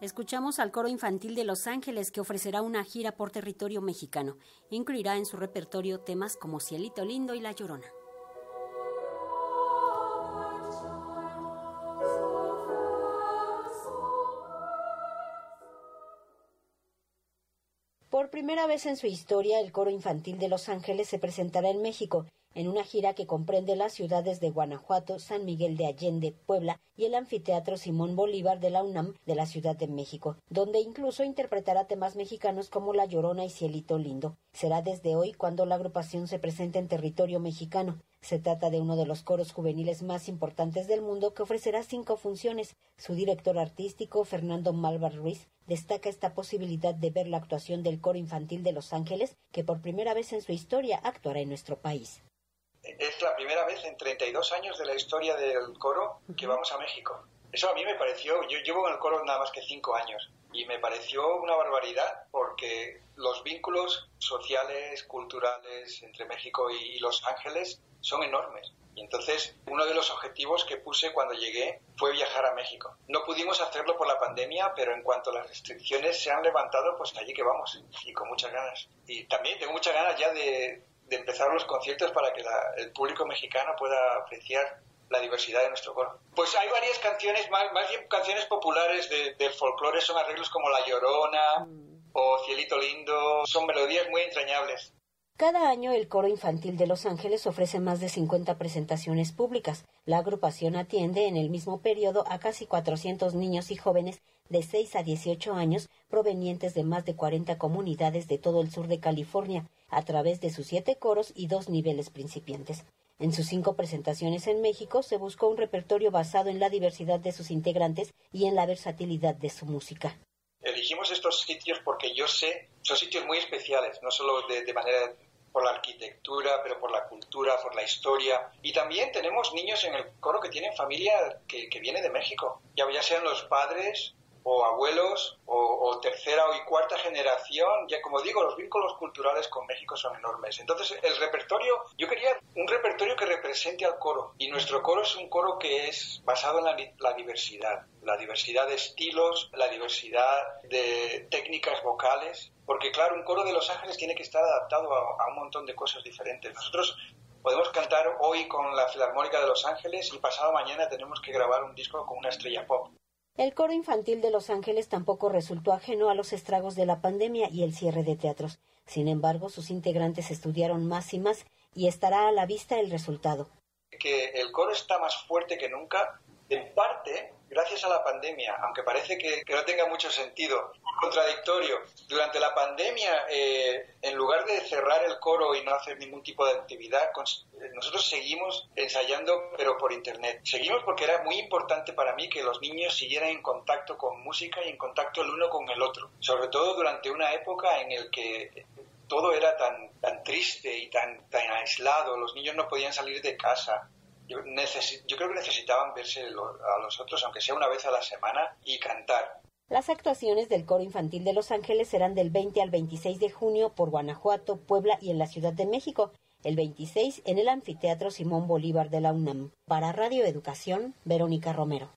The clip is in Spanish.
Escuchamos al coro infantil de Los Ángeles que ofrecerá una gira por territorio mexicano. Incluirá en su repertorio temas como Cielito Lindo y La Llorona. Por primera vez en su historia, el coro infantil de Los Ángeles se presentará en México en una gira que comprende las ciudades de Guanajuato, San Miguel de Allende, Puebla y el anfiteatro Simón Bolívar de la UNAM de la Ciudad de México, donde incluso interpretará temas mexicanos como La Llorona y Cielito Lindo. Será desde hoy cuando la agrupación se presente en territorio mexicano. Se trata de uno de los coros juveniles más importantes del mundo que ofrecerá cinco funciones. Su director artístico, Fernando Malvar Ruiz, destaca esta posibilidad de ver la actuación del coro infantil de Los Ángeles, que por primera vez en su historia actuará en nuestro país es la primera vez en 32 años de la historia del coro que vamos a México. Eso a mí me pareció, yo llevo en el coro nada más que cinco años y me pareció una barbaridad porque los vínculos sociales, culturales entre México y Los Ángeles son enormes. Y entonces uno de los objetivos que puse cuando llegué fue viajar a México. No pudimos hacerlo por la pandemia, pero en cuanto las restricciones se han levantado, pues allí que vamos y con muchas ganas. Y también tengo muchas ganas ya de, de empezar los conciertos para que el público mexicano pueda apreciar la diversidad de nuestro coro. Pues hay varias canciones, más, bien canciones populares del folclore, son arreglos como La Llorona mm. o Cielito Lindo, son melodías muy entrañables. Cada año el Coro Infantil de Los Ángeles ofrece más de 50 presentaciones públicas. La agrupación atiende en el mismo periodo a casi 400 niños y jóvenes de 6 a 18 años provenientes de más de 40 comunidades de todo el sur de California a través de sus siete coros y dos niveles principiantes. En sus cinco presentaciones en México se buscó un repertorio basado en la diversidad de sus integrantes y en la versatilidad de su música. Elegimos estos sitios porque yo sé, son sitios muy especiales, no solo de, manera por la arquitectura, pero por la cultura, por la historia. Y también tenemos niños en el coro que tienen familia que, viene de México, ya, ya sean los padres o abuelos o, tercera y cuarta generación, ya como digo, los vínculos culturales con México son enormes. Entonces, el repertorio, yo quería un repertorio que represente al coro. Y nuestro coro es un coro que es basado en la, diversidad, la diversidad de estilos, la diversidad de técnicas vocales. Porque claro, un coro de Los Ángeles tiene que estar adaptado a, a un montón de cosas diferentes. Nosotros podemos cantar hoy con la Filarmónica de Los Ángeles y pasado mañana tenemos que grabar un disco con una estrella pop. El coro infantil de Los Ángeles tampoco resultó ajeno a los estragos de la pandemia y el cierre de teatros. Sin embargo, sus integrantes estudiaron más y más y estará a la vista el resultado. Que el coro está más fuerte que nunca, en parte gracias a la pandemia, aunque parece que, no tenga mucho sentido, contradictorio. Durante la pandemia, eh, en lugar de cerrar el coro y no hacer ningún tipo de actividad, nosotros seguimos ensayando, pero por internet. Seguimos porque era muy importante para mí que los niños siguieran en contacto con música y en contacto el uno con el otro, sobre todo durante una época en la que todo era tan, tan triste y tan, tan aislado, los niños no podían salir de casa, yo, yo creo que necesitaban verse a los otros, aunque sea una vez a la semana, y cantar. Las actuaciones del Coro Infantil de Los Ángeles serán del 20 al 26 de junio por Guanajuato, Puebla y en la Ciudad de México. El 26 en el Anfiteatro Simón Bolívar de la UNAM. Para Radio Educación, Verónica Romero.